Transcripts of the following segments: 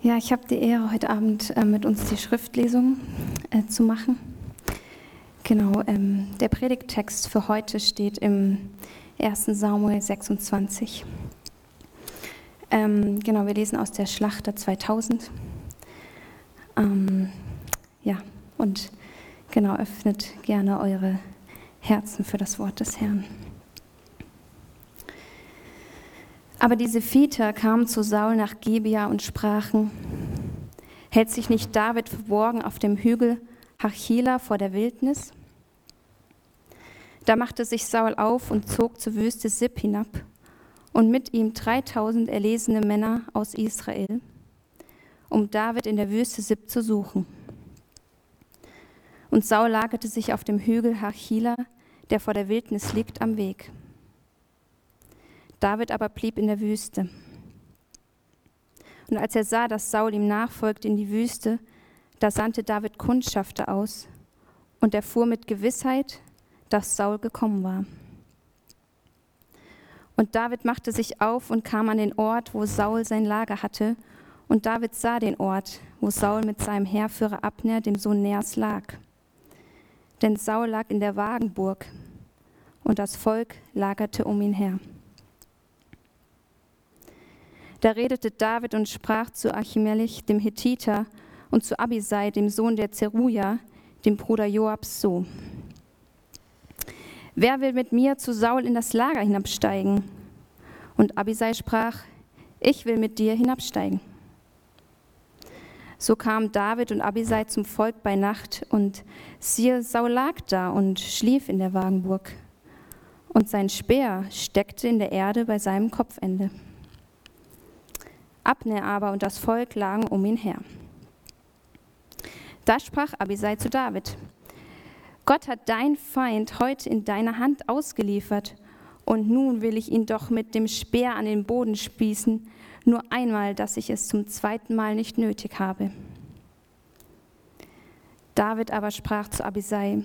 Ja, ich habe die Ehre, heute Abend äh, mit uns die Schriftlesung äh, zu machen. Genau, ähm, der Predigttext für heute steht im 1. Samuel 26. Ähm, genau, wir lesen aus der Schlachter 2000. Ähm, ja, und genau, öffnet gerne eure Herzen für das Wort des Herrn. Aber die Sephiter kamen zu Saul nach Gebia und sprachen, hält sich nicht David verborgen auf dem Hügel Hachila vor der Wildnis? Da machte sich Saul auf und zog zur Wüste Sipp hinab und mit ihm 3000 erlesene Männer aus Israel, um David in der Wüste Sipp zu suchen. Und Saul lagerte sich auf dem Hügel Hachila, der vor der Wildnis liegt, am Weg. David aber blieb in der Wüste. Und als er sah, dass Saul ihm nachfolgte in die Wüste, da sandte David Kundschafter aus und erfuhr mit Gewissheit, dass Saul gekommen war. Und David machte sich auf und kam an den Ort, wo Saul sein Lager hatte. Und David sah den Ort, wo Saul mit seinem Heerführer Abner, dem Sohn Neas, lag. Denn Saul lag in der Wagenburg und das Volk lagerte um ihn her. Da redete David und sprach zu Achimelech, dem Hethiter, und zu Abisai, dem Sohn der Zeruja, dem Bruder Joabs, so. Wer will mit mir zu Saul in das Lager hinabsteigen? Und Abisai sprach, ich will mit dir hinabsteigen. So kamen David und Abisai zum Volk bei Nacht, und siehe, Saul lag da und schlief in der Wagenburg, und sein Speer steckte in der Erde bei seinem Kopfende. Abner aber und das Volk lagen um ihn her. Da sprach Abisai zu David, Gott hat dein Feind heute in deine Hand ausgeliefert, und nun will ich ihn doch mit dem Speer an den Boden spießen, nur einmal, dass ich es zum zweiten Mal nicht nötig habe. David aber sprach zu Abisai,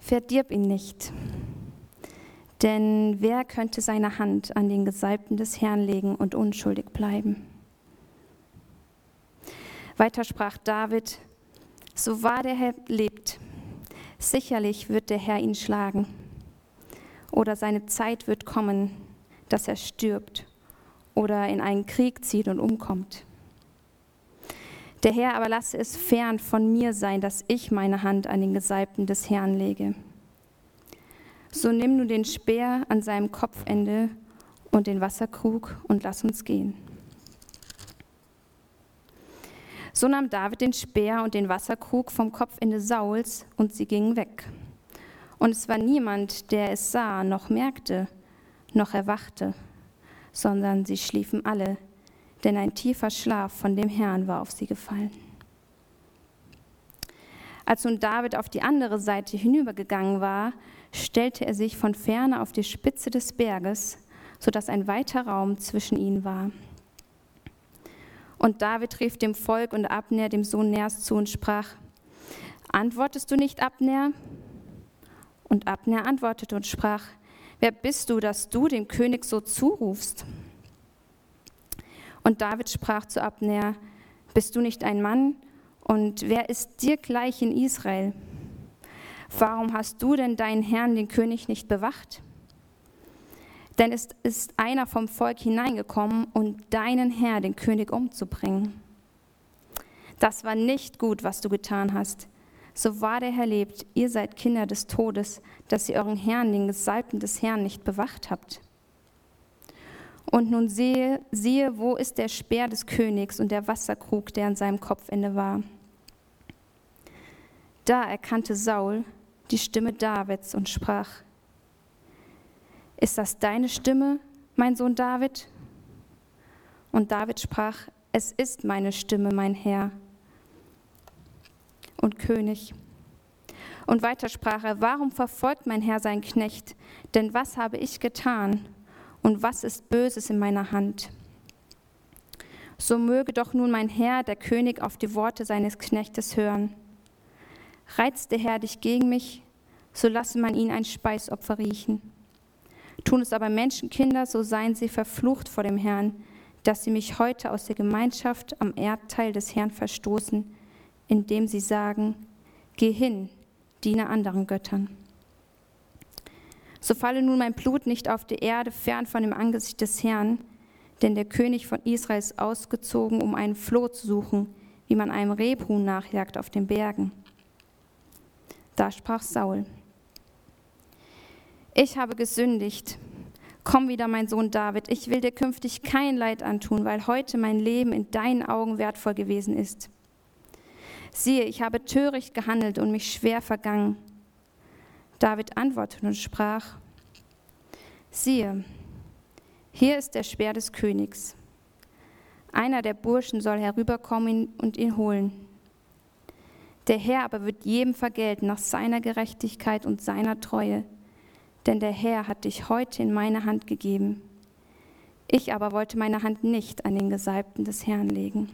Verdirb ihn nicht, denn wer könnte seine Hand an den Gesalbten des Herrn legen und unschuldig bleiben? Weiter sprach David, so wahr der Herr lebt, sicherlich wird der Herr ihn schlagen. Oder seine Zeit wird kommen, dass er stirbt oder in einen Krieg zieht und umkommt. Der Herr aber lasse es fern von mir sein, dass ich meine Hand an den Gesalbten des Herrn lege. So nimm nun den Speer an seinem Kopfende und den Wasserkrug und lass uns gehen. So nahm David den Speer und den Wasserkrug vom Kopfende Sauls und sie gingen weg. Und es war niemand, der es sah, noch merkte, noch erwachte, sondern sie schliefen alle, denn ein tiefer Schlaf von dem Herrn war auf sie gefallen. Als nun David auf die andere Seite hinübergegangen war, stellte er sich von ferne auf die Spitze des Berges, sodass ein weiter Raum zwischen ihnen war. Und David rief dem Volk und Abner, dem Sohn Ners, zu und sprach, Antwortest du nicht, Abner? Und Abner antwortete und sprach, Wer bist du, dass du dem König so zurufst? Und David sprach zu Abner, Bist du nicht ein Mann? Und wer ist dir gleich in Israel? Warum hast du denn deinen Herrn, den König, nicht bewacht? Denn es ist einer vom Volk hineingekommen, um deinen Herr, den König, umzubringen. Das war nicht gut, was du getan hast. So wahr der Herr lebt, ihr seid Kinder des Todes, dass ihr euren Herrn, den Gesalbten des Herrn, nicht bewacht habt. Und nun sehe, siehe, wo ist der Speer des Königs und der Wasserkrug, der an seinem Kopfende war. Da erkannte Saul, die Stimme Davids und sprach, Ist das deine Stimme, mein Sohn David? Und David sprach, Es ist meine Stimme, mein Herr und König. Und weiter sprach er, Warum verfolgt mein Herr sein Knecht? Denn was habe ich getan? Und was ist Böses in meiner Hand? So möge doch nun mein Herr, der König, auf die Worte seines Knechtes hören. Reizt der Herr dich gegen mich, so lasse man ihn ein Speisopfer riechen. Tun es aber Menschenkinder, so seien sie verflucht vor dem Herrn, dass sie mich heute aus der Gemeinschaft am Erdteil des Herrn verstoßen, indem sie sagen, geh hin, diene anderen Göttern. So falle nun mein Blut nicht auf die Erde fern von dem Angesicht des Herrn, denn der König von Israel ist ausgezogen, um einen Floh zu suchen, wie man einem Rebhuhn nachjagt auf den Bergen. Da sprach Saul, ich habe gesündigt. Komm wieder, mein Sohn David, ich will dir künftig kein Leid antun, weil heute mein Leben in deinen Augen wertvoll gewesen ist. Siehe, ich habe töricht gehandelt und mich schwer vergangen. David antwortete und sprach, siehe, hier ist der Speer des Königs. Einer der Burschen soll herüberkommen und ihn holen. Der Herr aber wird jedem vergelten nach seiner Gerechtigkeit und seiner Treue, denn der Herr hat dich heute in meine Hand gegeben. Ich aber wollte meine Hand nicht an den Gesalbten des Herrn legen.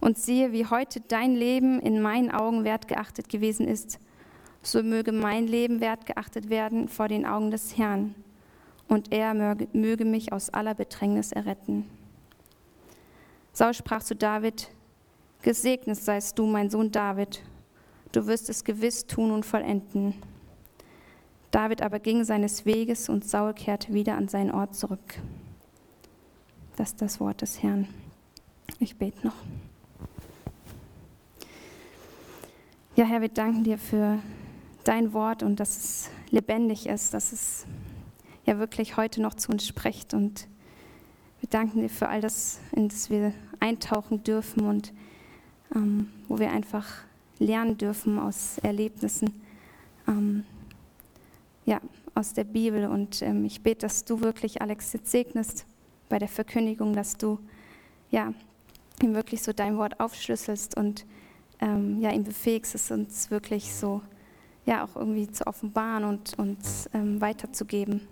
Und siehe, wie heute dein Leben in meinen Augen wertgeachtet gewesen ist, so möge mein Leben wertgeachtet werden vor den Augen des Herrn, und er möge, mich aus aller Bedrängnis erretten. Saul sprach zu David, Gesegnet seist du, mein Sohn David, du wirst es gewiss tun und vollenden. David aber ging seines Weges und Saul kehrte wieder an seinen Ort zurück. Das ist das Wort des Herrn. Ich bete noch. Ja, Herr, wir danken dir für dein Wort und dass es lebendig ist, dass es ja wirklich heute noch zu uns spricht. Und wir danken dir für all das, in das wir eintauchen dürfen und ähm, wo wir einfach lernen dürfen aus Erlebnissen, ähm, ja, aus der Bibel. Und ähm, ich bete, dass du wirklich Alex jetzt segnest bei der Verkündigung, dass du ja, ihm wirklich so dein Wort aufschlüsselst und ähm, ja, ihn befähigst, es uns wirklich so ja, auch irgendwie zu offenbaren und uns ähm, weiterzugeben.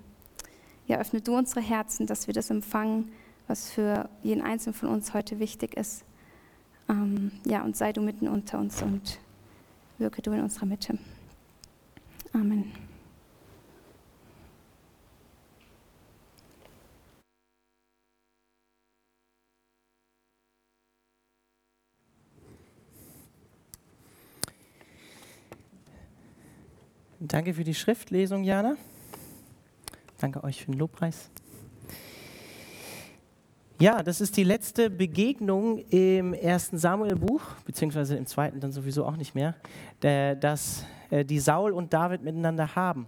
Ja, öffne du unsere Herzen, dass wir das empfangen, was für jeden Einzelnen von uns heute wichtig ist. Ähm, ja, und sei du mitten unter uns und wirke du in unserer Mitte. Amen. Danke für die Schriftlesung, Jana. Danke euch für den Lobpreis. Ja, das ist die letzte Begegnung im ersten Samuel-Buch, beziehungsweise im zweiten dann sowieso auch nicht mehr, dass äh, die Saul und David miteinander haben.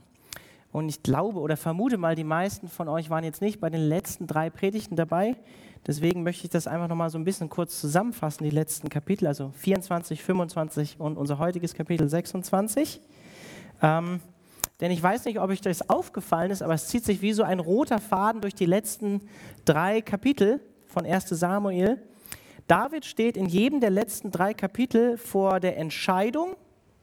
Und ich glaube oder vermute mal, die meisten von euch waren jetzt nicht bei den letzten drei Predigten dabei. Deswegen möchte ich das einfach nochmal so ein bisschen kurz zusammenfassen, die letzten Kapitel, also 24, 25 und unser heutiges Kapitel 26. Ähm, denn ich weiß nicht, ob euch das aufgefallen ist, aber es zieht sich wie so ein roter Faden durch die letzten drei Kapitel von 1 Samuel. David steht in jedem der letzten drei Kapitel vor der Entscheidung,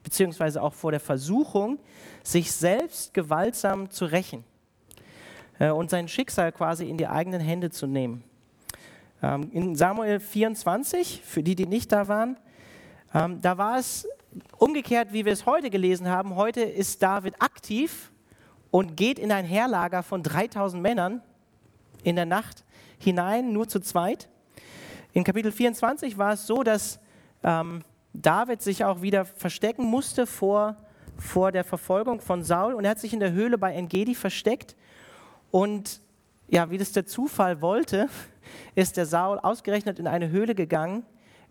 beziehungsweise auch vor der Versuchung, sich selbst gewaltsam zu rächen äh, und sein Schicksal quasi in die eigenen Hände zu nehmen. Ähm, in Samuel 24, für die, die nicht da waren, ähm, da war es umgekehrt, wie wir es heute gelesen haben, heute ist David aktiv und geht in ein Heerlager von 3000 Männern in der Nacht hinein, nur zu zweit. In Kapitel 24 war es so, dass ähm, David sich auch wieder verstecken musste vor, vor der Verfolgung von Saul und er hat sich in der Höhle bei Engedi versteckt und ja, wie das der Zufall wollte, ist der Saul ausgerechnet in eine Höhle gegangen,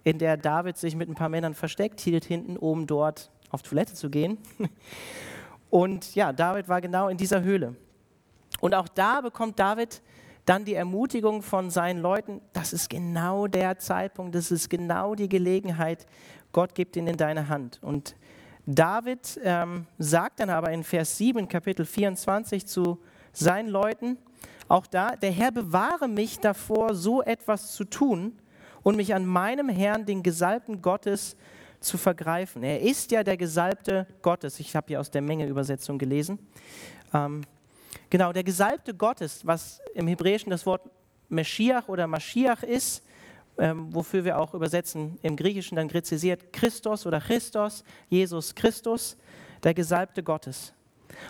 in der David sich mit ein paar Männern versteckt hielt, hinten oben dort auf Toilette zu gehen. Und ja, David war genau in dieser Höhle. Und auch da bekommt David dann die Ermutigung von seinen Leuten, das ist genau der Zeitpunkt, das ist genau die Gelegenheit, Gott gibt ihn in deine Hand. Und David ähm, sagt dann aber in Vers 7, Kapitel 24 zu seinen Leuten, auch da, der Herr bewahre mich davor, so etwas zu tun, und mich an meinem Herrn, den Gesalbten Gottes, zu vergreifen. Er ist ja der Gesalbte Gottes. Ich habe hier aus der Menge-Übersetzung gelesen. Ähm, genau, der Gesalbte Gottes, was im Hebräischen das Wort Meschiach oder Maschiach ist, ähm, wofür wir auch übersetzen im Griechischen dann gräzisiert Christus oder Christos, Jesus Christus, der Gesalbte Gottes.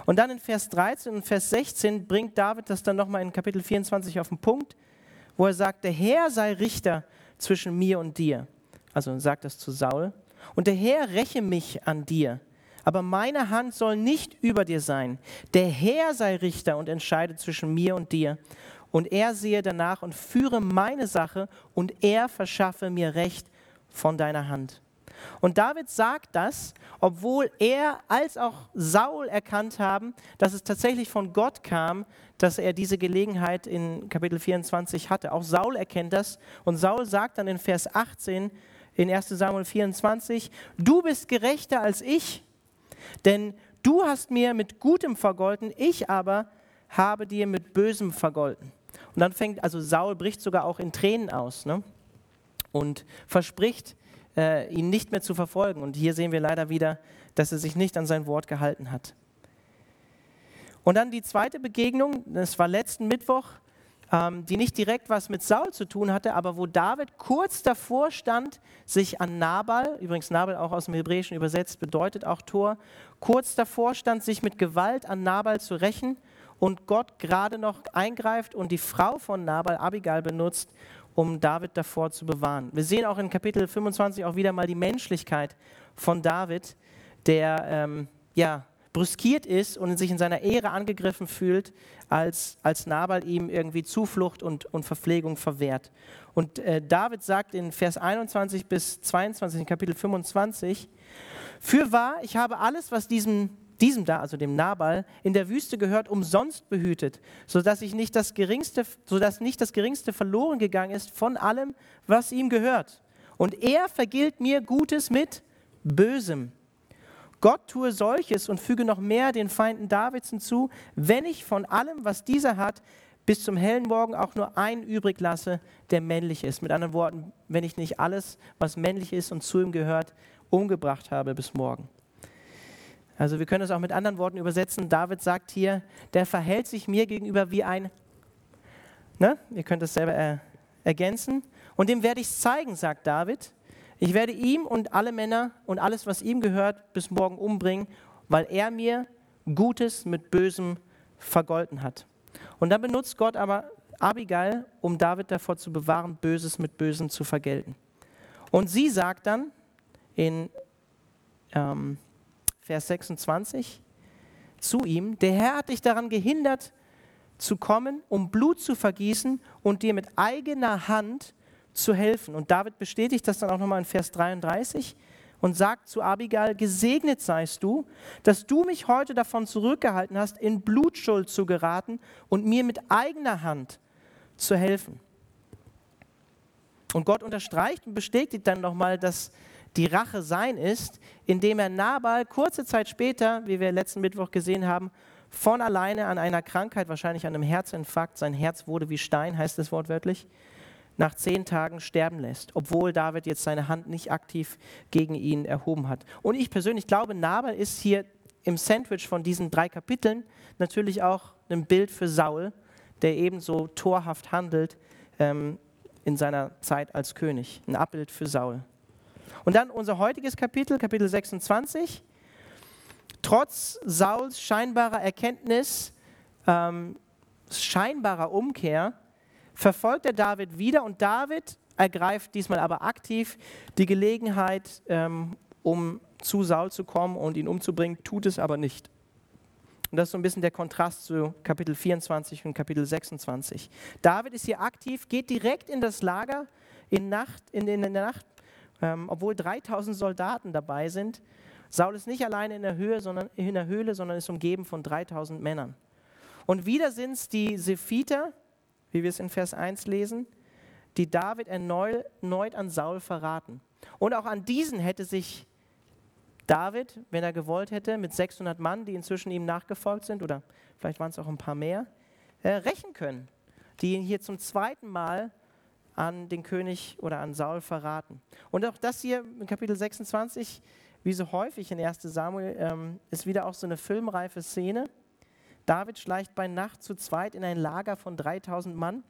Und dann in Vers 13 und Vers 16 bringt David das dann nochmal in Kapitel 24 auf den Punkt wo er sagt, der Herr sei Richter zwischen mir und dir. Also sagt das zu Saul. Und der Herr räche mich an dir. Aber meine Hand soll nicht über dir sein. Der Herr sei Richter und entscheide zwischen mir und dir. Und er sehe danach und führe meine Sache und er verschaffe mir Recht von deiner Hand. Und David sagt das, obwohl er als auch Saul erkannt haben, dass es tatsächlich von Gott kam, dass er diese Gelegenheit in Kapitel 24 hatte. Auch Saul erkennt das und Saul sagt dann in Vers 18 in 1 Samuel 24, du bist gerechter als ich, denn du hast mir mit Gutem vergolten, ich aber habe dir mit Bösem vergolten. Und dann fängt, also Saul bricht sogar auch in Tränen aus ne? und verspricht, äh, ihn nicht mehr zu verfolgen. Und hier sehen wir leider wieder, dass er sich nicht an sein Wort gehalten hat. Und dann die zweite Begegnung, das war letzten Mittwoch, ähm, die nicht direkt was mit Saul zu tun hatte, aber wo David kurz davor stand, sich an Nabal, übrigens Nabal auch aus dem Hebräischen übersetzt, bedeutet auch Tor, kurz davor stand, sich mit Gewalt an Nabal zu rächen und Gott gerade noch eingreift und die Frau von Nabal, Abigail, benutzt, um David davor zu bewahren. Wir sehen auch in Kapitel 25 auch wieder mal die Menschlichkeit von David, der ähm, ja, brüskiert ist und sich in seiner Ehre angegriffen fühlt, als, als Nabal ihm irgendwie Zuflucht und, und Verpflegung verwehrt. Und äh, David sagt in Vers 21 bis 22 in Kapitel 25, für wahr, ich habe alles, was diesem diesem da, also dem Nabal, in der Wüste gehört, umsonst behütet, sodass, ich nicht das geringste, sodass nicht das Geringste verloren gegangen ist von allem, was ihm gehört. Und er vergilt mir Gutes mit Bösem. Gott tue solches und füge noch mehr den Feinden Davids hinzu, wenn ich von allem, was dieser hat, bis zum hellen Morgen auch nur einen übrig lasse, der männlich ist. Mit anderen Worten, wenn ich nicht alles, was männlich ist und zu ihm gehört, umgebracht habe bis morgen. Also wir können es auch mit anderen Worten übersetzen. David sagt hier, der verhält sich mir gegenüber wie ein, ne? ihr könnt es selber er, ergänzen. Und dem werde ich es zeigen, sagt David. Ich werde ihm und alle Männer und alles, was ihm gehört, bis morgen umbringen, weil er mir Gutes mit Bösem vergolten hat. Und dann benutzt Gott aber Abigail, um David davor zu bewahren, Böses mit Bösem zu vergelten. Und sie sagt dann in ähm, Vers 26 zu ihm, der Herr hat dich daran gehindert zu kommen, um Blut zu vergießen und dir mit eigener Hand zu helfen. Und David bestätigt das dann auch nochmal in Vers 33 und sagt zu Abigail, gesegnet seist du, dass du mich heute davon zurückgehalten hast, in Blutschuld zu geraten und mir mit eigener Hand zu helfen. Und Gott unterstreicht und bestätigt dann nochmal, dass die Rache sein ist, indem er Nabal kurze Zeit später, wie wir letzten Mittwoch gesehen haben, von alleine an einer Krankheit, wahrscheinlich an einem Herzinfarkt, sein Herz wurde wie Stein, heißt es wortwörtlich, nach zehn Tagen sterben lässt, obwohl David jetzt seine Hand nicht aktiv gegen ihn erhoben hat. Und ich persönlich glaube, Nabal ist hier im Sandwich von diesen drei Kapiteln natürlich auch ein Bild für Saul, der ebenso torhaft handelt ähm, in seiner Zeit als König. Ein Abbild für Saul. Und dann unser heutiges Kapitel, Kapitel 26. Trotz Sauls scheinbarer Erkenntnis, ähm, scheinbarer Umkehr, verfolgt er David wieder und David ergreift diesmal aber aktiv die Gelegenheit, ähm, um zu Saul zu kommen und ihn umzubringen, tut es aber nicht. Und das ist so ein bisschen der Kontrast zu Kapitel 24 und Kapitel 26. David ist hier aktiv, geht direkt in das Lager in, Nacht, in, in der Nacht ähm, obwohl 3000 Soldaten dabei sind. Saul ist nicht alleine in der, Höhe, sondern, in der Höhle, sondern ist umgeben von 3000 Männern. Und wieder sind es die Sephiter, wie wir es in Vers 1 lesen, die David erneut, an Saul verraten. Und auch an diesen hätte sich David, wenn er gewollt hätte, mit 600 Mann, die inzwischen ihm nachgefolgt sind, oder vielleicht waren es auch ein paar mehr, äh, rächen können, die ihn hier zum zweiten Mal an den König oder an Saul verraten. Und auch das hier in Kapitel 26, wie so häufig in 1 Samuel, ähm, ist wieder auch so eine filmreife Szene. David schleicht bei Nacht zu zweit in ein Lager von 3000 Mann.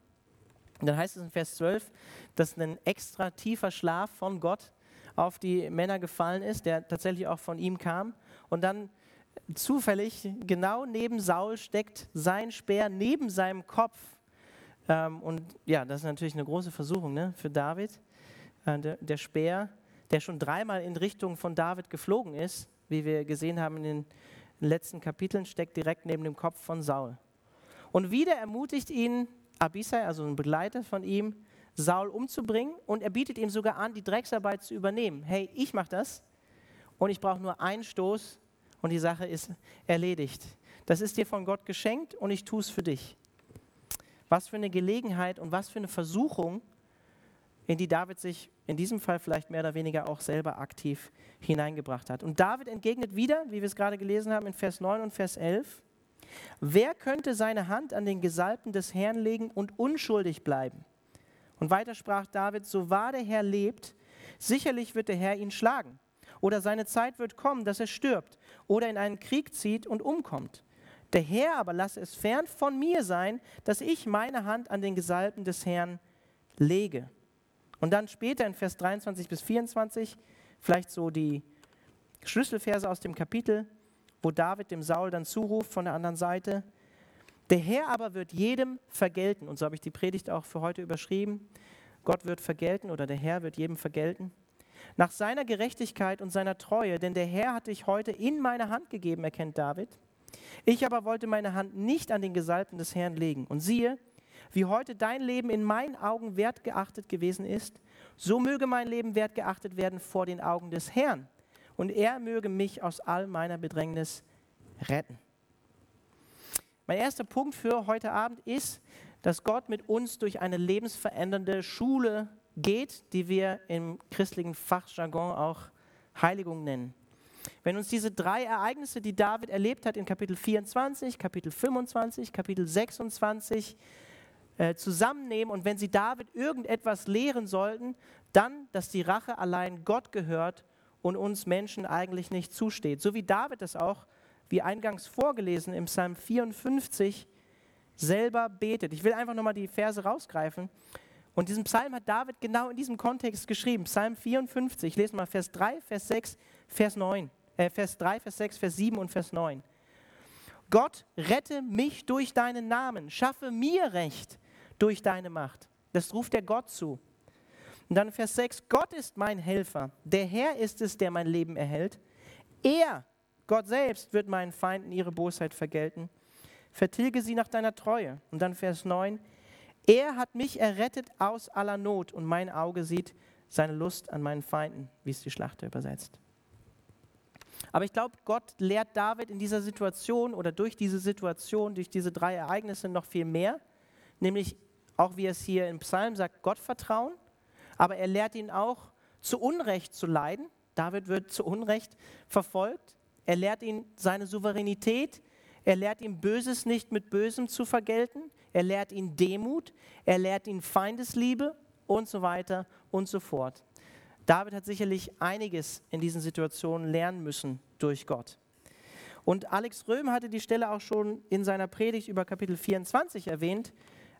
Und dann heißt es in Vers 12, dass ein extra tiefer Schlaf von Gott auf die Männer gefallen ist, der tatsächlich auch von ihm kam. Und dann zufällig genau neben Saul steckt sein Speer neben seinem Kopf Ähm, und ja, das ist natürlich eine große Versuchung ne, für David. Äh, der, der Speer, der schon dreimal in Richtung von David geflogen ist, wie wir gesehen haben in den letzten Kapiteln, steckt direkt neben dem Kopf von Saul. Und wieder ermutigt ihn Abisai, also ein Begleiter von ihm, Saul umzubringen und er bietet ihm sogar an, die Drecksarbeit zu übernehmen. Hey, ich mache das und ich brauche nur einen Stoß und die Sache ist erledigt. Das ist dir von Gott geschenkt und ich tue es für dich. Was für eine Gelegenheit und was für eine Versuchung, in die David sich in diesem Fall vielleicht mehr oder weniger auch selber aktiv hineingebracht hat. Und David entgegnet wieder, wie wir es gerade gelesen haben in Vers 9 und Vers 11, wer könnte seine Hand an den Gesalbten des Herrn legen und unschuldig bleiben? Und weiter sprach David, so wahr der Herr lebt, sicherlich wird der Herr ihn schlagen. Oder seine Zeit wird kommen, dass er stirbt oder in einen Krieg zieht und umkommt. Der Herr aber lasse es fern von mir sein, dass ich meine Hand an den Gesalbten des Herrn lege. Und dann später in Vers 23 bis 24, vielleicht so die Schlüsselverse aus dem Kapitel, wo David dem Saul dann zuruft von der anderen Seite. Der Herr aber wird jedem vergelten. Und so habe ich die Predigt auch für heute überschrieben. Gott wird vergelten oder der Herr wird jedem vergelten. Nach seiner Gerechtigkeit und seiner Treue, denn der Herr hat dich heute in meine Hand gegeben, erkennt David. Ich aber wollte meine Hand nicht an den Gesalbten des Herrn legen. Und siehe, wie heute dein Leben in meinen Augen wertgeachtet gewesen ist, so möge mein Leben wertgeachtet werden vor den Augen des Herrn. Und er möge mich aus all meiner Bedrängnis retten. Mein erster Punkt für heute Abend ist, dass Gott mit uns durch eine lebensverändernde Schule geht, die wir im christlichen Fachjargon auch Heiligung nennen. Wenn uns diese drei Ereignisse, die David erlebt hat in Kapitel 24, Kapitel 25, Kapitel 26 äh, zusammennehmen und wenn sie David irgendetwas lehren sollten, dann, dass die Rache allein Gott gehört und uns Menschen eigentlich nicht zusteht. So wie David das auch, wie eingangs vorgelesen im Psalm 54, selber betet. Ich will einfach nochmal die Verse rausgreifen. Und diesen Psalm hat David genau in diesem Kontext geschrieben. Psalm 54, ich lese mal Vers 3, Vers 6, Vers 9, äh, Vers 3, Vers 6, Vers 7 und Vers 9. Gott, rette mich durch deinen Namen, schaffe mir Recht durch deine Macht. Das ruft der Gott zu. Und dann Vers 6, Gott ist mein Helfer, der Herr ist es, der mein Leben erhält. Er, Gott selbst, wird meinen Feinden ihre Bosheit vergelten. Vertilge sie nach deiner Treue. Und dann Vers 9, er hat mich errettet aus aller Not und mein Auge sieht seine Lust an meinen Feinden, wie es die Schlachter übersetzt. Aber ich glaube, Gott lehrt David in dieser Situation oder durch diese Situation, durch diese drei Ereignisse noch viel mehr, nämlich auch wie es hier im Psalm sagt, Gott vertrauen, aber er lehrt ihn auch, zu Unrecht zu leiden. David wird zu Unrecht verfolgt. Er lehrt ihn seine Souveränität. Er lehrt ihn Böses nicht mit Bösem zu vergelten er lehrt ihn Demut, er lehrt ihn Feindesliebe und so weiter und so fort. David hat sicherlich einiges in diesen Situationen lernen müssen durch Gott. Und Alex Röhm hatte die Stelle auch schon in seiner Predigt über Kapitel 24 erwähnt.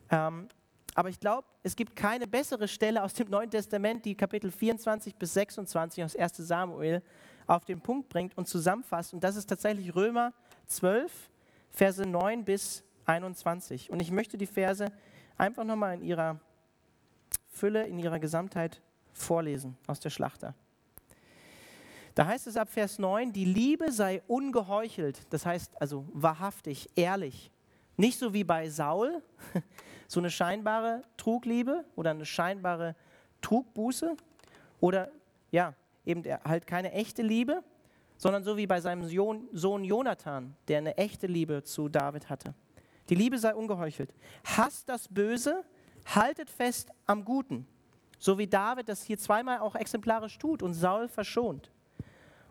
Ähm, aber ich glaube, es gibt keine bessere Stelle aus dem Neuen Testament, die Kapitel 24 bis 26 aus 1 Samuel auf den Punkt bringt und zusammenfasst. Und das ist tatsächlich Römer 12, Verse 9 bis 21. Und ich möchte die Verse einfach nochmal in ihrer Fülle, in ihrer Gesamtheit vorlesen aus der Schlachter. Da heißt es ab Vers 9, die Liebe sei ungeheuchelt, das heißt also wahrhaftig, ehrlich. Nicht so wie bei Saul, so eine scheinbare Trugliebe oder eine scheinbare Trugbuße oder ja, eben halt keine echte Liebe, sondern so wie bei seinem Sohn Jonathan, der eine echte Liebe zu David hatte. Die Liebe sei ungeheuchelt. Hasst das Böse, haltet fest am Guten. So wie David das hier zweimal auch exemplarisch tut und Saul verschont.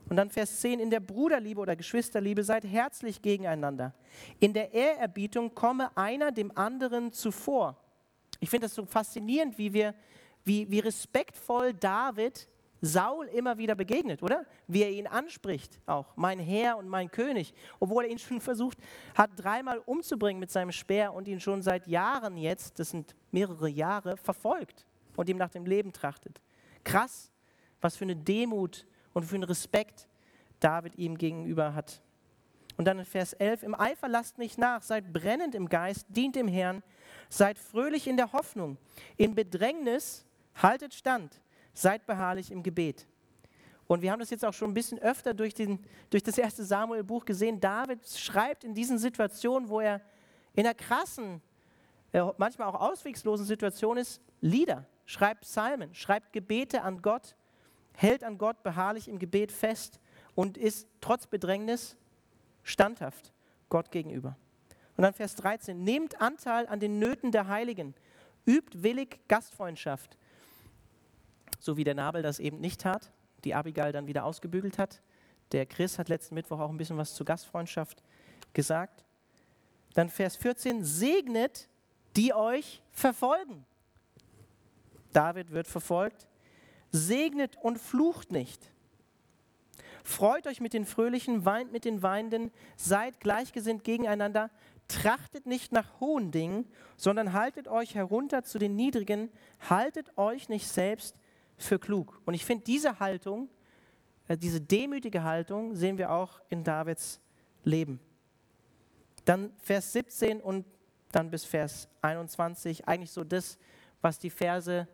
Und dann Vers 10, in der Bruderliebe oder Geschwisterliebe seid herzlich gegeneinander. In der Ehrerbietung komme einer dem anderen zuvor. Ich finde das so faszinierend, wie, wir, wie, wie respektvoll David Saul immer wieder begegnet, oder? Wie er ihn anspricht, auch mein Herr und mein König, obwohl er ihn schon versucht hat, dreimal umzubringen mit seinem Speer und ihn schon seit Jahren jetzt, das sind mehrere Jahre, verfolgt und ihm nach dem Leben trachtet. Krass, was für eine Demut und für einen Respekt David ihm gegenüber hat. Und dann in Vers 11, im Eifer lasst nicht nach, seid brennend im Geist, dient dem Herrn, seid fröhlich in der Hoffnung, in Bedrängnis haltet stand, seid beharrlich im Gebet. Und wir haben das jetzt auch schon ein bisschen öfter durch, den, durch das erste Samuel-Buch gesehen. David schreibt in diesen Situationen, wo er in einer krassen, äh, manchmal auch auswegslosen Situation ist, Lieder, schreibt Psalmen, schreibt Gebete an Gott, hält an Gott beharrlich im Gebet fest und ist trotz Bedrängnis standhaft Gott gegenüber. Und dann Vers 13, nehmt Anteil an den Nöten der Heiligen, übt willig Gastfreundschaft, so wie der Nabel das eben nicht tat die Abigail dann wieder ausgebügelt hat. Der Chris hat letzten Mittwoch auch ein bisschen was zur Gastfreundschaft gesagt. Dann Vers 14, segnet, die euch verfolgen. David wird verfolgt. Segnet und flucht nicht. Freut euch mit den Fröhlichen, weint mit den Weinenden, seid gleichgesinnt gegeneinander, trachtet nicht nach hohen Dingen, sondern haltet euch herunter zu den Niedrigen, haltet euch nicht selbst für klug. Und ich finde, diese Haltung, äh, diese demütige Haltung, sehen wir auch in Davids Leben. Dann Vers 17 und dann bis Vers 21, eigentlich so das, was die Verse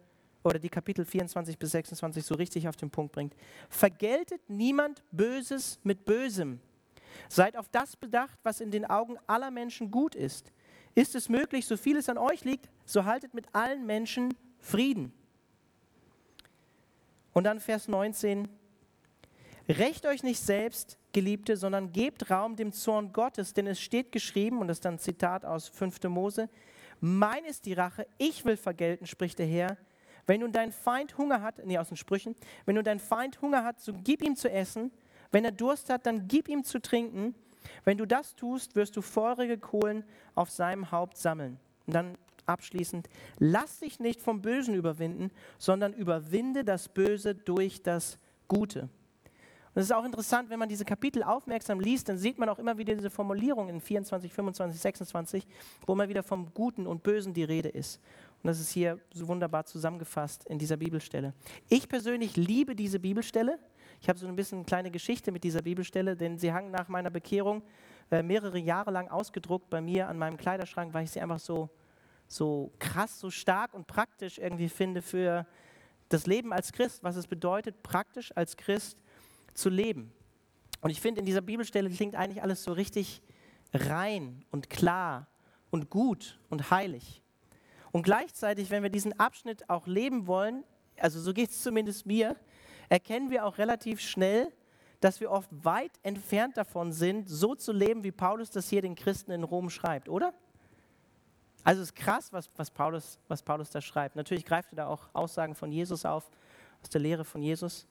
oder die Kapitel 24 bis 26 so richtig auf den Punkt bringt. Vergeltet niemand Böses mit Bösem. Seid auf das bedacht, was in den Augen aller Menschen gut ist. Ist es möglich, so viel es an euch liegt, so haltet mit allen Menschen Frieden. Und dann Vers 19. Recht euch nicht selbst, Geliebte, sondern gebt Raum dem Zorn Gottes, denn es steht geschrieben, und das ist dann ein Zitat aus 5. Mose, mein ist die Rache, ich will vergelten, spricht der Herr. Wenn nun dein Feind Hunger hat, nee, aus den Sprüchen, wenn nun dein Feind Hunger hat, so gib ihm zu essen. Wenn er Durst hat, dann gib ihm zu trinken. Wenn du das tust, wirst du feurige Kohlen auf seinem Haupt sammeln. Und dann abschließend, lass dich nicht vom Bösen überwinden, sondern überwinde das Böse durch das Gute. Und es ist auch interessant, wenn man diese Kapitel aufmerksam liest, dann sieht man auch immer wieder diese Formulierung in 24, 25, 26, wo immer wieder vom Guten und Bösen die Rede ist. Und das ist hier so wunderbar zusammengefasst in dieser Bibelstelle. Ich persönlich liebe diese Bibelstelle. Ich habe so ein bisschen eine kleine Geschichte mit dieser Bibelstelle, denn sie hang nach meiner Bekehrung äh, mehrere Jahre lang ausgedruckt bei mir an meinem Kleiderschrank, weil ich sie einfach so so krass, so stark und praktisch irgendwie finde für das Leben als Christ, was es bedeutet, praktisch als Christ zu leben. Und ich finde, in dieser Bibelstelle klingt eigentlich alles so richtig rein und klar und gut und heilig. Und gleichzeitig, wenn wir diesen Abschnitt auch leben wollen, also so geht es zumindest mir, erkennen wir auch relativ schnell, dass wir oft weit entfernt davon sind, so zu leben, wie Paulus das hier den Christen in Rom schreibt, oder? Also es ist krass, was, was, Paulus, was Paulus da schreibt. Natürlich greift er da auch Aussagen von Jesus auf, aus der Lehre von Jesus.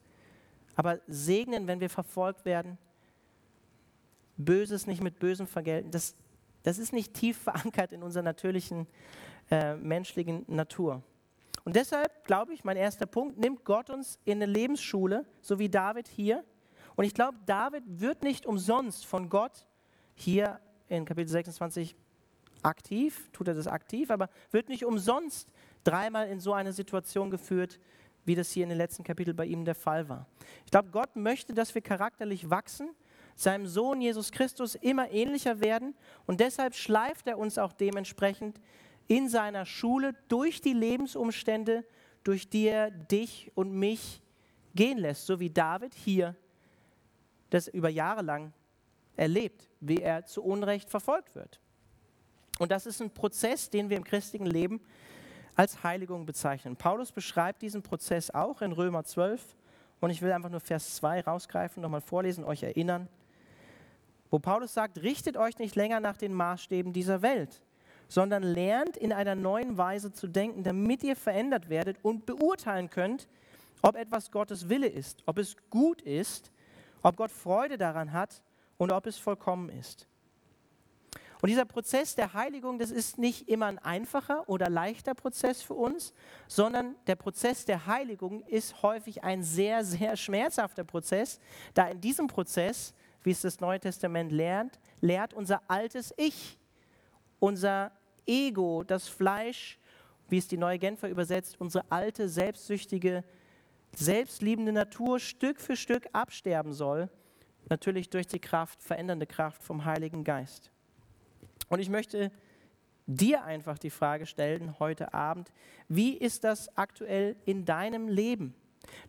Aber segnen, wenn wir verfolgt werden, Böses nicht mit Bösem vergelten, das, das ist nicht tief verankert in unserer natürlichen äh, menschlichen Natur. Und deshalb glaube ich, mein erster Punkt, nimmt Gott uns in eine Lebensschule, so wie David hier. Und ich glaube, David wird nicht umsonst von Gott hier in Kapitel 26 aktiv, tut er das aktiv, aber wird nicht umsonst dreimal in so eine Situation geführt, wie das hier in den letzten Kapiteln bei ihm der Fall war. Ich glaube, Gott möchte, dass wir charakterlich wachsen, seinem Sohn Jesus Christus immer ähnlicher werden und deshalb schleift er uns auch dementsprechend in seiner Schule durch die Lebensumstände, durch die er dich und mich gehen lässt, so wie David hier das über Jahre lang erlebt, wie er zu Unrecht verfolgt wird. Und das ist ein Prozess, den wir im christlichen Leben als Heiligung bezeichnen. Paulus beschreibt diesen Prozess auch in Römer 12. Und ich will einfach nur Vers 2 rausgreifen, nochmal vorlesen, euch erinnern. Wo Paulus sagt, richtet euch nicht länger nach den Maßstäben dieser Welt, sondern lernt in einer neuen Weise zu denken, damit ihr verändert werdet und beurteilen könnt, ob etwas Gottes Wille ist, ob es gut ist, ob Gott Freude daran hat und ob es vollkommen ist. Und dieser Prozess der Heiligung, das ist nicht immer ein einfacher oder leichter Prozess für uns, sondern der Prozess der Heiligung ist häufig ein sehr, sehr schmerzhafter Prozess, da in diesem Prozess, wie es das Neue Testament lernt, lehrt unser altes Ich, unser Ego, das Fleisch, wie es die Neue Genfer übersetzt, unsere alte, selbstsüchtige, selbstliebende Natur Stück für Stück absterben soll natürlich durch die Kraft, verändernde Kraft vom Heiligen Geist. Und ich möchte dir einfach die Frage stellen heute Abend, wie ist das aktuell in deinem Leben?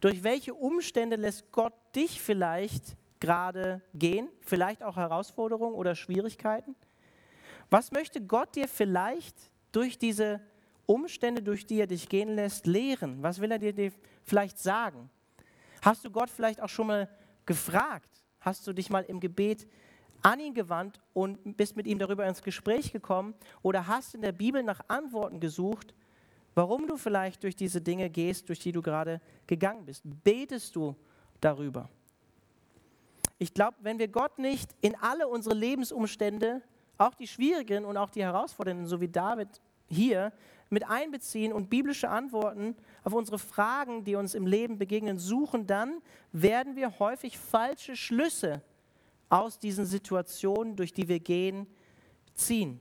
Durch welche Umstände lässt Gott dich vielleicht gerade gehen? Vielleicht auch Herausforderungen oder Schwierigkeiten? Was möchte Gott dir vielleicht durch diese Umstände, durch die er dich gehen lässt, lehren? Was will er dir vielleicht sagen? Hast du Gott vielleicht auch schon mal gefragt? Hast du dich mal im Gebet an ihn gewandt und bist mit ihm darüber ins Gespräch gekommen? Oder hast in der Bibel nach Antworten gesucht, warum du vielleicht durch diese Dinge gehst, durch die du gerade gegangen bist? Betest du darüber? Ich glaube, wenn wir Gott nicht in alle unsere Lebensumstände, auch die schwierigen und auch die herausfordernden, so wie David hier, mit einbeziehen und biblische Antworten auf unsere Fragen, die uns im Leben begegnen, suchen, dann werden wir häufig falsche Schlüsse aus diesen Situationen, durch die wir gehen, ziehen.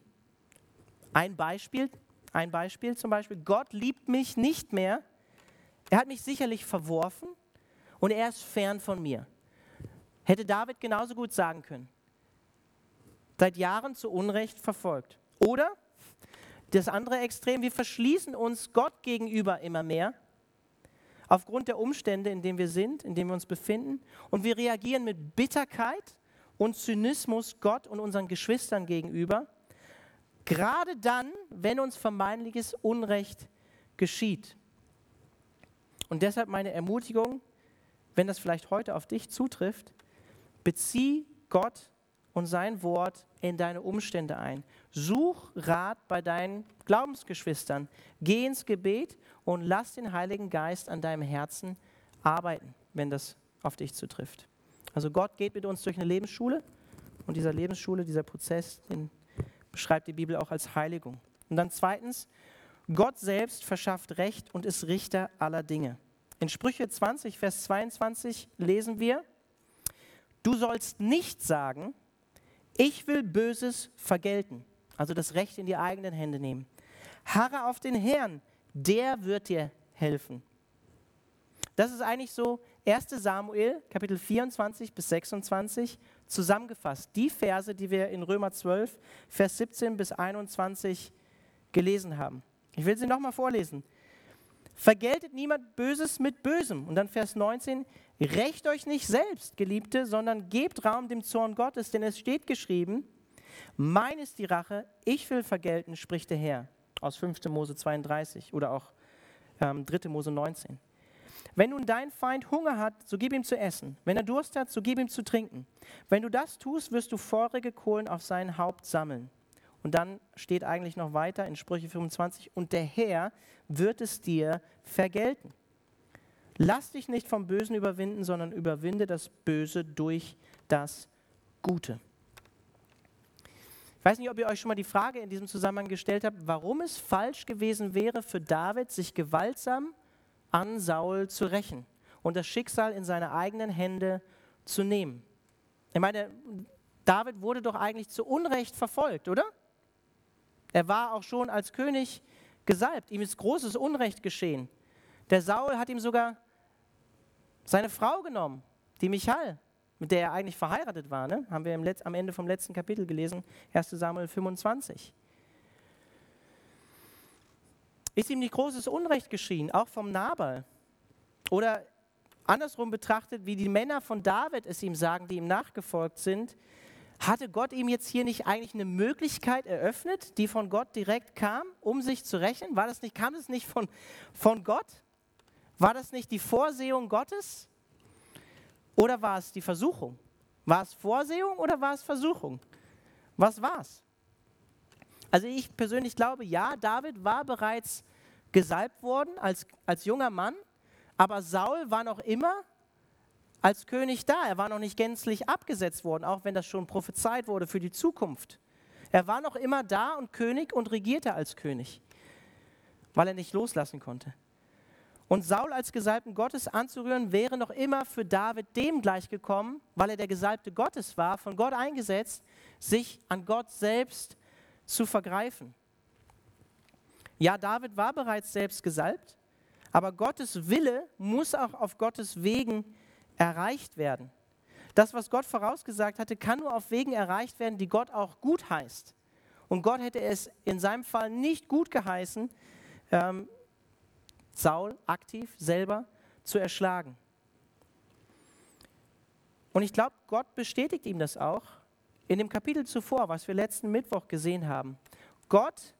Ein Beispiel, ein Beispiel zum Beispiel, Gott liebt mich nicht mehr. Er hat mich sicherlich verworfen und er ist fern von mir. Hätte David genauso gut sagen können. Seit Jahren zu Unrecht verfolgt. Oder das andere Extrem, wir verschließen uns Gott gegenüber immer mehr, aufgrund der Umstände, in denen wir sind, in denen wir uns befinden. Und wir reagieren mit Bitterkeit und Zynismus Gott und unseren Geschwistern gegenüber, gerade dann, wenn uns vermeintliches Unrecht geschieht. Und deshalb meine Ermutigung, wenn das vielleicht heute auf dich zutrifft, bezieh Gott und sein Wort in deine Umstände ein. Such Rat bei deinen Glaubensgeschwistern. Geh ins Gebet und lass den Heiligen Geist an deinem Herzen arbeiten, wenn das auf dich zutrifft. Also Gott geht mit uns durch eine Lebensschule und dieser Lebensschule, dieser Prozess, den beschreibt die Bibel auch als Heiligung. Und dann zweitens, Gott selbst verschafft Recht und ist Richter aller Dinge. In Sprüche 20, Vers 22 lesen wir, du sollst nicht sagen, ich will Böses vergelten, also das Recht in die eigenen Hände nehmen. Harre auf den Herrn, der wird dir helfen. Das ist eigentlich so 1 Samuel, Kapitel 24 bis 26 zusammengefasst. Die Verse, die wir in Römer 12, Vers 17 bis 21 gelesen haben. Ich will sie nochmal vorlesen. Vergeltet niemand Böses mit Bösem. Und dann Vers 19, Rächt euch nicht selbst, Geliebte, sondern gebt Raum dem Zorn Gottes, denn es steht geschrieben, mein ist die Rache, ich will vergelten, spricht der Herr. Aus 5. Mose 32 oder auch ähm, 3. Mose 19. Wenn nun dein Feind Hunger hat, so gib ihm zu essen. Wenn er Durst hat, so gib ihm zu trinken. Wenn du das tust, wirst du feurige Kohlen auf sein Haupt sammeln. Und dann steht eigentlich noch weiter in Sprüche 25, und der Herr wird es dir vergelten. Lass dich nicht vom Bösen überwinden, sondern überwinde das Böse durch das Gute. Ich weiß nicht, ob ihr euch schon mal die Frage in diesem Zusammenhang gestellt habt, warum es falsch gewesen wäre für David, sich gewaltsam an Saul zu rächen und das Schicksal in seine eigenen Hände zu nehmen. Ich meine, David wurde doch eigentlich zu Unrecht verfolgt, oder? Er war auch schon als König gesalbt. Ihm ist großes Unrecht geschehen. Der Saul hat ihm sogar seine Frau genommen, die Michal, mit der er eigentlich verheiratet war. Ne? Haben wir am Ende vom letzten Kapitel gelesen, 1 Samuel 25. Ist ihm nicht großes Unrecht geschehen, auch vom Nabal? Oder andersrum betrachtet, wie die Männer von David es ihm sagen, die ihm nachgefolgt sind, hatte Gott ihm jetzt hier nicht eigentlich eine Möglichkeit eröffnet, die von Gott direkt kam, um sich zu rächen? War das nicht, kam es nicht von, von Gott? War das nicht die Vorsehung Gottes? Oder war es die Versuchung? War es Vorsehung oder war es Versuchung? Was war es? Also ich persönlich glaube, ja, David war bereits gesalbt worden als, als junger Mann, aber Saul war noch immer als König da. Er war noch nicht gänzlich abgesetzt worden, auch wenn das schon prophezeit wurde für die Zukunft. Er war noch immer da und König und regierte als König, weil er nicht loslassen konnte. Und Saul als Gesalbten Gottes anzurühren, wäre noch immer für David dem gleichgekommen, weil er der Gesalbte Gottes war, von Gott eingesetzt, sich an Gott selbst zu vergreifen. Ja, David war bereits selbst gesalbt, aber Gottes Wille muss auch auf Gottes Wegen erreicht werden. Das, was Gott vorausgesagt hatte, kann nur auf Wegen erreicht werden, die Gott auch gut heißt. Und Gott hätte es in seinem Fall nicht gut geheißen, ähm, Saul aktiv selber zu erschlagen. Und ich glaube, Gott bestätigt ihm das auch in dem Kapitel zuvor, was wir letzten Mittwoch gesehen haben. Gott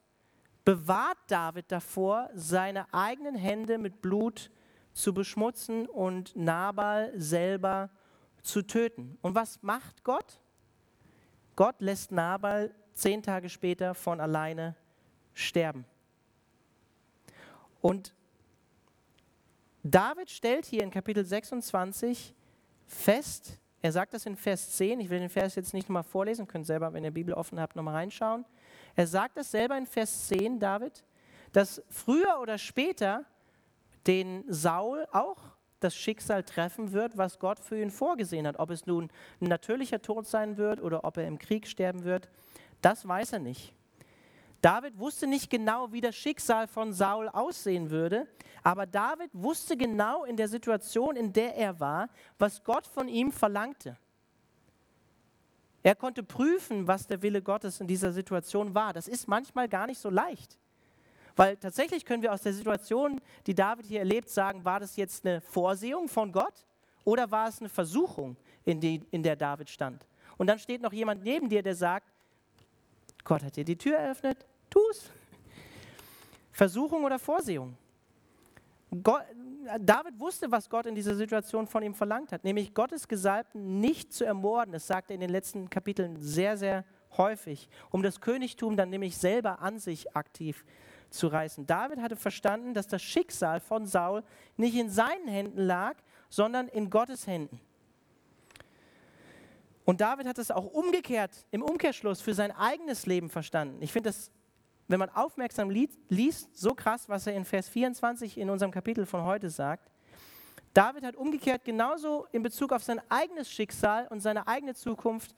bewahrt David davor, seine eigenen Hände mit Blut zu beschmutzen und Nabal selber zu töten. Und was macht Gott? Gott lässt Nabal zehn Tage später von alleine sterben. Und David stellt hier in Kapitel 26 fest, er sagt das in Vers 10, ich will den Vers jetzt nicht nochmal vorlesen, könnt selber, wenn ihr Bibel offen habt, nochmal reinschauen. Er sagt das selber in Vers 10, David, dass früher oder später den Saul auch das Schicksal treffen wird, was Gott für ihn vorgesehen hat. Ob es nun ein natürlicher Tod sein wird oder ob er im Krieg sterben wird, das weiß er nicht. David wusste nicht genau, wie das Schicksal von Saul aussehen würde, aber David wusste genau in der Situation, in der er war, was Gott von ihm verlangte. Er konnte prüfen, was der Wille Gottes in dieser Situation war. Das ist manchmal gar nicht so leicht. Weil tatsächlich können wir aus der Situation, die David hier erlebt, sagen, war das jetzt eine Vorsehung von Gott oder war es eine Versuchung, in, die, in der David stand? Und dann steht noch jemand neben dir, der sagt, Gott hat dir die Tür eröffnet, tu es. Versuchung oder Vorsehung. Gott, David wusste, was Gott in dieser Situation von ihm verlangt hat, nämlich Gottes Gesalbten nicht zu ermorden. Das sagt er in den letzten Kapiteln sehr, sehr häufig, um das Königtum dann nämlich selber an sich aktiv zu reißen. David hatte verstanden, dass das Schicksal von Saul nicht in seinen Händen lag, sondern in Gottes Händen. Und David hat es auch umgekehrt, im Umkehrschluss für sein eigenes Leben verstanden. Ich finde das wenn man aufmerksam liest, so krass, was er in Vers 24 in unserem Kapitel von heute sagt. David hat umgekehrt genauso in Bezug auf sein eigenes Schicksal und seine eigene Zukunft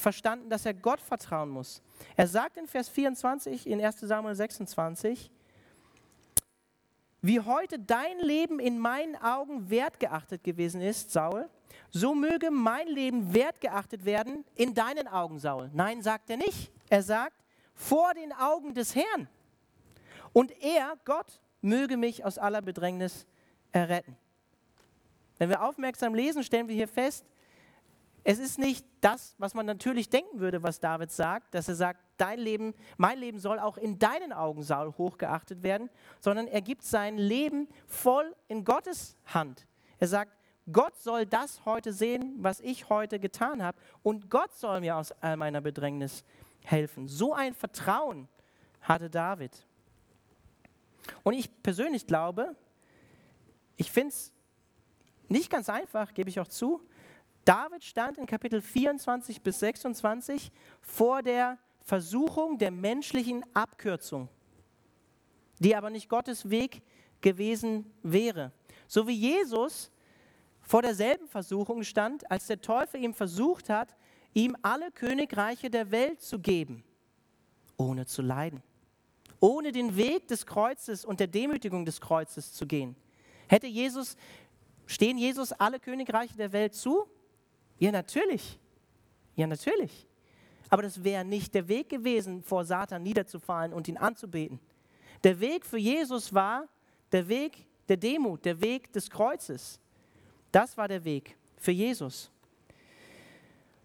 verstanden, dass er Gott vertrauen muss. Er sagt in Vers 24 in 1 Samuel 26, wie heute dein Leben in meinen Augen wertgeachtet gewesen ist, Saul, so möge mein Leben wertgeachtet werden in deinen Augen, Saul. Nein, sagt er nicht. Er sagt, vor den Augen des Herrn. Und er, Gott, möge mich aus aller Bedrängnis erretten. Wenn wir aufmerksam lesen, stellen wir hier fest, es ist nicht das, was man natürlich denken würde, was David sagt, dass er sagt, dein Leben, mein Leben soll auch in deinen Augen, Saul, hochgeachtet werden, sondern er gibt sein Leben voll in Gottes Hand. Er sagt, Gott soll das heute sehen, was ich heute getan habe, und Gott soll mir aus all meiner Bedrängnis helfen. So ein Vertrauen hatte David. Und ich persönlich glaube, ich finde es nicht ganz einfach, gebe ich auch zu. David stand in Kapitel 24 bis 26 vor der Versuchung der menschlichen Abkürzung, die aber nicht Gottes Weg gewesen wäre. So wie Jesus vor derselben Versuchung stand, als der Teufel ihm versucht hat, ihm alle Königreiche der Welt zu geben, ohne zu leiden, ohne den Weg des Kreuzes und der Demütigung des Kreuzes zu gehen. Hätte Jesus, stehen Jesus alle Königreiche der Welt zu? Ja, natürlich. Ja, natürlich. Aber das wäre nicht der Weg gewesen, vor Satan niederzufallen und ihn anzubeten. Der Weg für Jesus war der Weg der Demut, der Weg des Kreuzes. Das war der Weg für Jesus.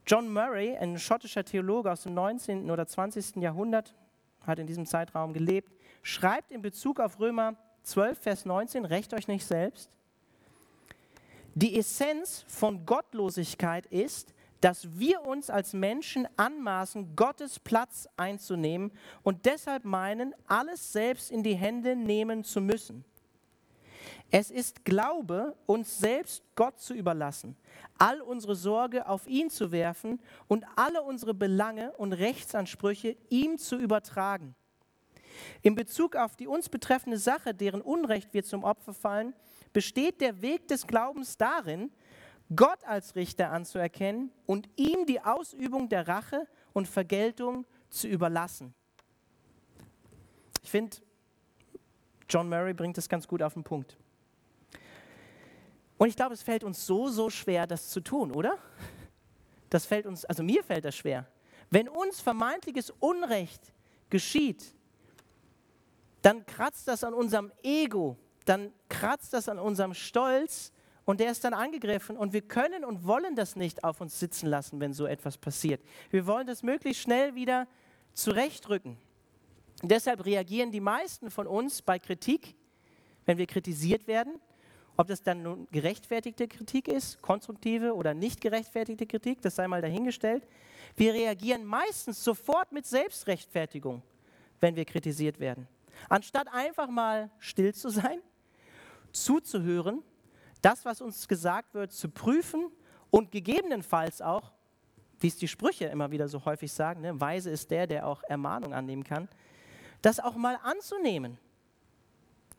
John Murray, ein schottischer Theologe aus dem 19. oder 20. Jahrhundert, hat in diesem Zeitraum gelebt, schreibt in Bezug auf Römer 12, Vers 19, recht euch nicht selbst, die Essenz von Gottlosigkeit ist, dass wir uns als Menschen anmaßen, Gottes Platz einzunehmen und deshalb meinen, alles selbst in die Hände nehmen zu müssen. Es ist Glaube, uns selbst Gott zu überlassen, all unsere Sorge auf ihn zu werfen und alle unsere Belange und Rechtsansprüche ihm zu übertragen. In Bezug auf die uns betreffende Sache, deren Unrecht wir zum Opfer fallen, besteht der Weg des Glaubens darin, Gott als Richter anzuerkennen und ihm die Ausübung der Rache und Vergeltung zu überlassen. Ich finde, John Murray bringt es ganz gut auf den Punkt. Und ich glaube, es fällt uns so, so schwer, das zu tun, oder? das fällt uns, also mir fällt das schwer. Wenn uns vermeintliches Unrecht geschieht, dann kratzt das an unserem Ego, dann kratzt das an unserem Stolz und der ist dann angegriffen und wir können und wollen das nicht auf uns sitzen lassen, wenn so etwas passiert. Wir wollen das möglichst schnell wieder zurechtrücken. Deshalb reagieren die meisten von uns bei Kritik, wenn wir kritisiert werden, ob das dann nun gerechtfertigte Kritik ist, konstruktive oder nicht gerechtfertigte Kritik, das sei mal dahingestellt. Wir reagieren meistens sofort mit Selbstrechtfertigung, wenn wir kritisiert werden. Anstatt einfach mal still zu sein, zuzuhören, das, was uns gesagt wird, zu prüfen und gegebenenfalls auch, wie es die Sprüche immer wieder so häufig sagen, ne, weise ist der, der auch Ermahnung annehmen kann, das auch mal anzunehmen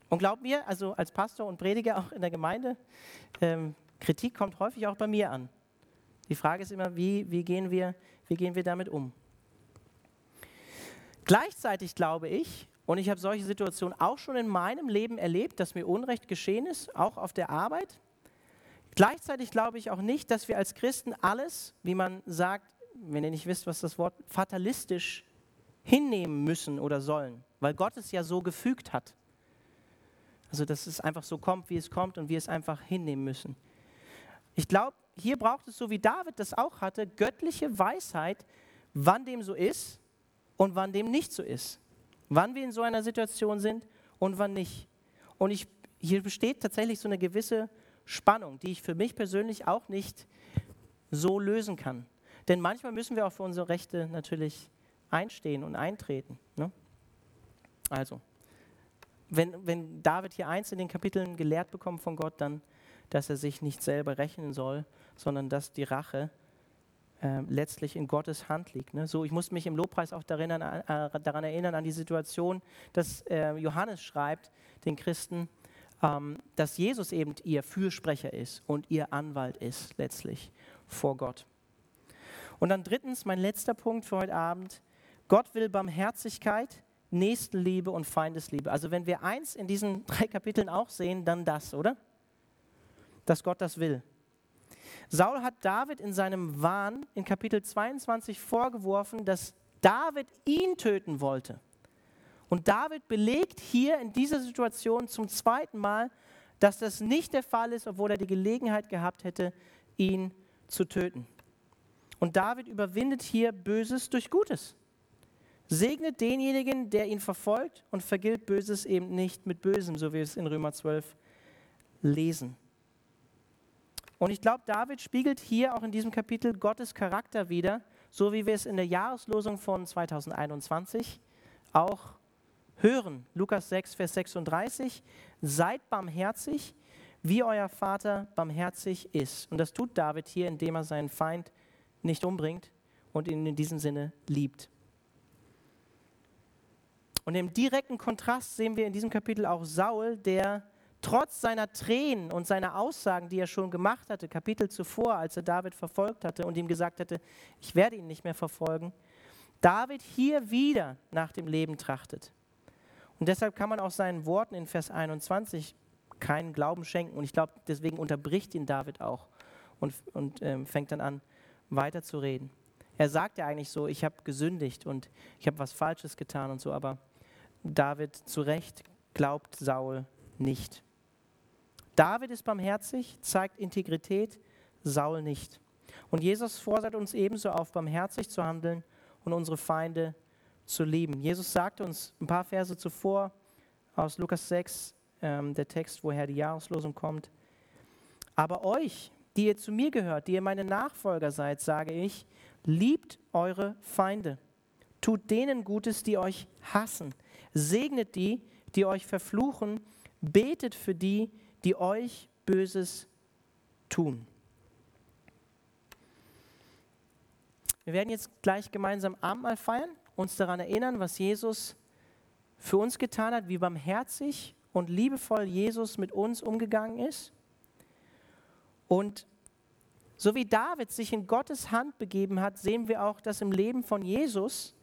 und glaubt mir, also als Pastor und Prediger auch in der Gemeinde, ähm, Kritik kommt häufig auch bei mir an. Die Frage ist immer, wie, wie, gehen wir, wie gehen wir damit um? Gleichzeitig glaube ich, und ich habe solche Situationen auch schon in meinem Leben erlebt, dass mir Unrecht geschehen ist, auch auf der Arbeit. Gleichzeitig glaube ich auch nicht, dass wir als Christen alles, wie man sagt, wenn ihr nicht wisst, was das Wort fatalistisch hinnehmen müssen oder sollen, weil Gott es ja so gefügt hat. Also, dass es einfach so kommt, wie es kommt und wir es einfach hinnehmen müssen. Ich glaube, hier braucht es, so wie David das auch hatte, göttliche Weisheit, wann dem so ist und wann dem nicht so ist. Wann wir in so einer Situation sind und wann nicht. Und ich, hier besteht tatsächlich so eine gewisse Spannung, die ich für mich persönlich auch nicht so lösen kann. Denn manchmal müssen wir auch für unsere Rechte natürlich einstehen und eintreten. Ne? Also, wenn, wenn David hier eins in den Kapiteln gelehrt bekommt von Gott, dann, dass er sich nicht selber rechnen soll, sondern dass die Rache äh, letztlich in Gottes Hand liegt. Ne? So, ich muss mich im Lobpreis auch daran, äh, daran erinnern, an die Situation, dass äh, Johannes schreibt, den Christen, ähm, dass Jesus eben ihr Fürsprecher ist und ihr Anwalt ist, letztlich vor Gott. Und dann drittens, mein letzter Punkt für heute Abend, Gott will Barmherzigkeit Nächstenliebe und Feindesliebe. Also wenn wir eins in diesen drei Kapiteln auch sehen, dann das, oder? Dass Gott das will. Saul hat David in seinem Wahn in Kapitel 22 vorgeworfen, dass David ihn töten wollte. Und David belegt hier in dieser Situation zum zweiten Mal, dass das nicht der Fall ist, obwohl er die Gelegenheit gehabt hätte, ihn zu töten. Und David überwindet hier Böses durch Gutes. Segnet denjenigen, der ihn verfolgt und vergilt Böses eben nicht mit Bösem, so wie wir es in Römer 12 lesen. Und ich glaube, David spiegelt hier auch in diesem Kapitel Gottes Charakter wider, so wie wir es in der Jahreslosung von 2021 auch hören. Lukas 6, Vers 36. Seid barmherzig, wie euer Vater barmherzig ist. Und das tut David hier, indem er seinen Feind nicht umbringt und ihn in diesem Sinne liebt. Und im direkten Kontrast sehen wir in diesem Kapitel auch Saul, der trotz seiner Tränen und seiner Aussagen, die er schon gemacht hatte, Kapitel zuvor, als er David verfolgt hatte und ihm gesagt hatte, ich werde ihn nicht mehr verfolgen, David hier wieder nach dem Leben trachtet. Und deshalb kann man auch seinen Worten in Vers 21 keinen Glauben schenken. Und ich glaube, deswegen unterbricht ihn David auch und, und ähm, fängt dann an, weiterzureden. Er sagt ja eigentlich so, ich habe gesündigt und ich habe was Falsches getan und so, aber David zu Recht, glaubt Saul nicht. David ist barmherzig, zeigt Integrität, Saul nicht. Und Jesus fordert uns ebenso auf, barmherzig zu handeln und unsere Feinde zu lieben. Jesus sagte uns ein paar Verse zuvor aus Lukas 6, ähm, der Text, woher die Jahreslosung kommt. Aber euch, die ihr zu mir gehört, die ihr meine Nachfolger seid, sage ich, liebt eure Feinde. Tut denen Gutes, die euch hassen. Segnet die, die euch verfluchen. Betet für die, die euch Böses tun. Wir werden jetzt gleich gemeinsam Abendmahl feiern, uns daran erinnern, was Jesus für uns getan hat, wie barmherzig und liebevoll Jesus mit uns umgegangen ist. Und so wie David sich in Gottes Hand begeben hat, sehen wir auch, dass im Leben von Jesus,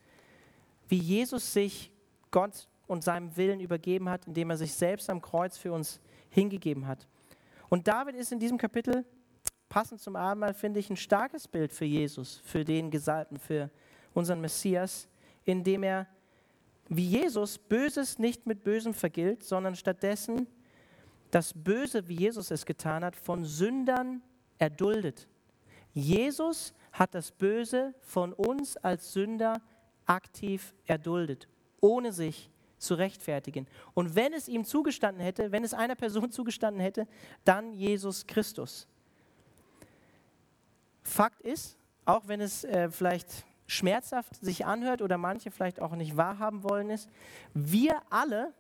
wie Jesus sich Gott und seinem Willen übergeben hat, indem er sich selbst am Kreuz für uns hingegeben hat. Und David ist in diesem Kapitel passend zum Abendmahl finde ich ein starkes Bild für Jesus, für den Gesalbten, für unseren Messias, indem er wie Jesus Böses nicht mit Bösem vergilt, sondern stattdessen das Böse, wie Jesus es getan hat, von Sündern erduldet. Jesus hat das Böse von uns als Sünder aktiv erduldet, ohne sich zu rechtfertigen. Und wenn es ihm zugestanden hätte, wenn es einer Person zugestanden hätte, dann Jesus Christus. Fakt ist, auch wenn es äh, vielleicht schmerzhaft sich anhört oder manche vielleicht auch nicht wahrhaben wollen, ist, wir alle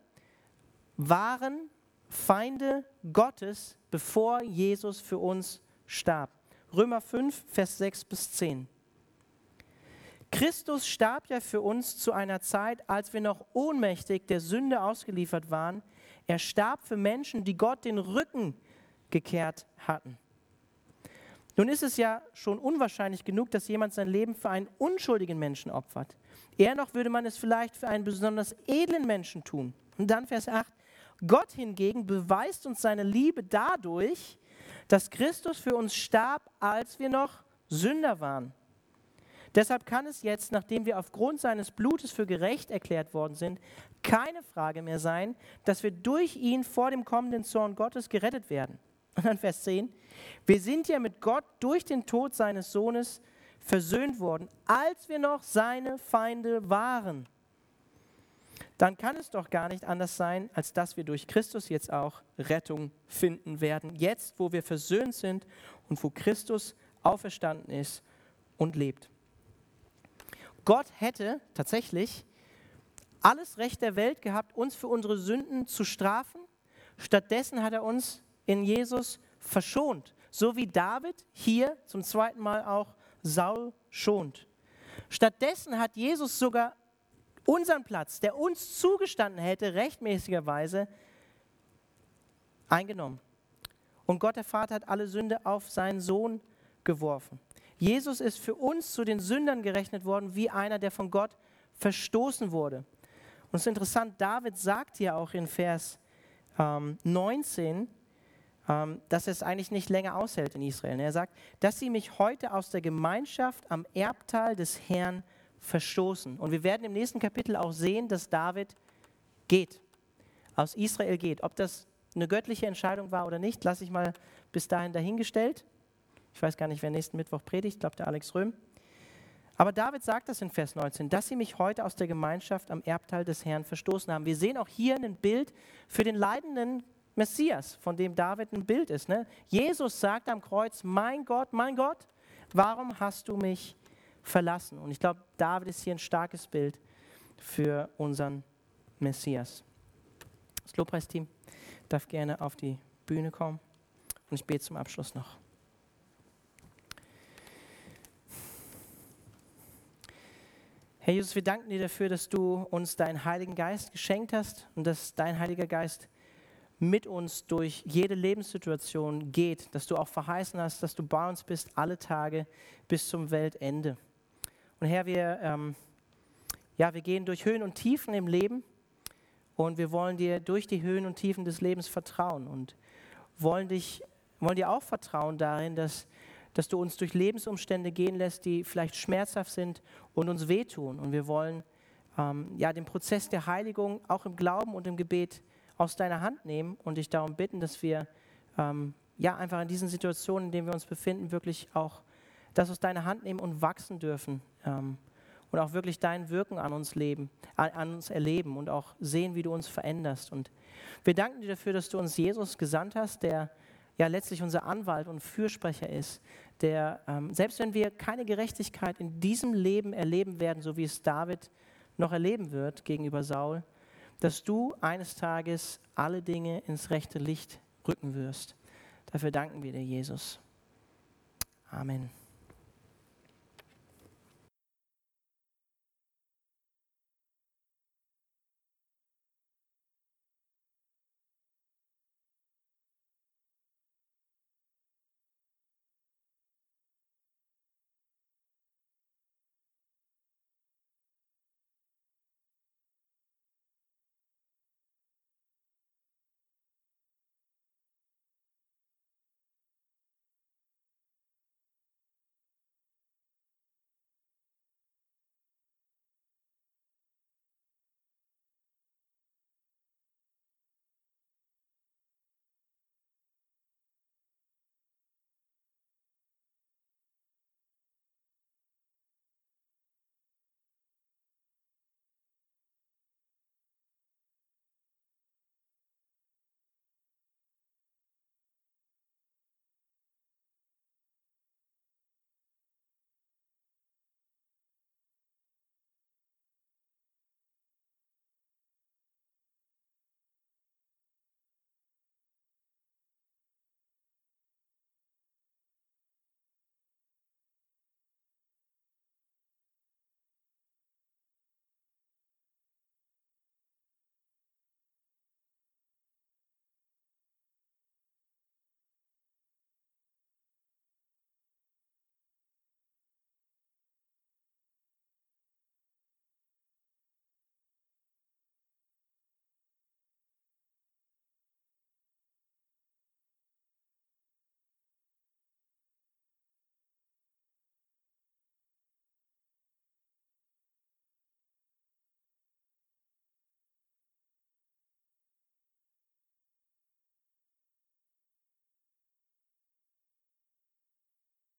waren Feinde Gottes, bevor Jesus für uns starb. Römer 5, Vers 6 bis 10. Christus starb ja für uns zu einer Zeit, als wir noch ohnmächtig der Sünde ausgeliefert waren. Er starb für Menschen, die Gott den Rücken gekehrt hatten. Nun ist es ja schon unwahrscheinlich genug, dass jemand sein Leben für einen unschuldigen Menschen opfert. Eher noch würde man es vielleicht für einen besonders edlen Menschen tun. Und dann Vers 8. Gott hingegen beweist uns seine Liebe dadurch, dass Christus für uns starb, als wir noch Sünder waren. Deshalb kann es jetzt, nachdem wir aufgrund seines Blutes für gerecht erklärt worden sind, keine Frage mehr sein, dass wir durch ihn vor dem kommenden Zorn Gottes gerettet werden. Und dann Vers 10. Wir sind ja mit Gott durch den Tod seines Sohnes versöhnt worden, als wir noch seine Feinde waren. Dann kann es doch gar nicht anders sein, als dass wir durch Christus jetzt auch Rettung finden werden. Jetzt, wo wir versöhnt sind und wo Christus auferstanden ist und lebt. Gott hätte tatsächlich alles Recht der Welt gehabt, uns für unsere Sünden zu strafen. Stattdessen hat er uns in Jesus verschont, so wie David hier zum zweiten Mal auch Saul schont. Stattdessen hat Jesus sogar unseren Platz, der uns zugestanden hätte, rechtmäßigerweise eingenommen. Und Gott der Vater hat alle Sünde auf seinen Sohn geworfen. Jesus ist für uns zu den Sündern gerechnet worden, wie einer, der von Gott verstoßen wurde. Und es ist interessant, David sagt ja auch in Vers ähm, 19, ähm, dass er es eigentlich nicht länger aushält in Israel. Er sagt, dass sie mich heute aus der Gemeinschaft am Erbteil des Herrn verstoßen. Und wir werden im nächsten Kapitel auch sehen, dass David geht, aus Israel geht. Ob das eine göttliche Entscheidung war oder nicht, lasse ich mal bis dahin dahingestellt. Ich weiß gar nicht, wer nächsten Mittwoch predigt, ich glaube der Alex Röhm. Aber David sagt das in Vers 19, dass sie mich heute aus der Gemeinschaft am Erbteil des Herrn verstoßen haben. Wir sehen auch hier ein Bild für den leidenden Messias, von dem David ein Bild ist. Ne? Jesus sagt am Kreuz, mein Gott, mein Gott, warum hast du mich verlassen? Und ich glaube, David ist hier ein starkes Bild für unseren Messias. Das Lobpreisteam darf gerne auf die Bühne kommen und ich bete zum Abschluss noch. Herr Jesus, wir danken dir dafür, dass du uns deinen Heiligen Geist geschenkt hast und dass dein Heiliger Geist mit uns durch jede Lebenssituation geht, dass du auch verheißen hast, dass du bei uns bist alle Tage bis zum Weltende. Und Herr, wir, ähm, ja, wir gehen durch Höhen und Tiefen im Leben und wir wollen dir durch die Höhen und Tiefen des Lebens vertrauen und wollen, dich, wollen dir auch vertrauen darin, dass dass du uns durch Lebensumstände gehen lässt, die vielleicht schmerzhaft sind und uns wehtun. Und wir wollen ähm, ja, den Prozess der Heiligung auch im Glauben und im Gebet aus deiner Hand nehmen und dich darum bitten, dass wir ähm, ja, einfach in diesen Situationen, in denen wir uns befinden, wirklich auch das aus deiner Hand nehmen und wachsen dürfen. Ähm, und auch wirklich dein Wirken an uns leben, an, an uns erleben und auch sehen, wie du uns veränderst. Und wir danken dir dafür, dass du uns Jesus gesandt hast, der ja letztlich unser Anwalt und Fürsprecher ist, der, ähm, selbst wenn wir keine Gerechtigkeit in diesem Leben erleben werden, so wie es David noch erleben wird gegenüber Saul, dass du eines Tages alle Dinge ins rechte Licht rücken wirst. Dafür danken wir dir, Jesus. Amen.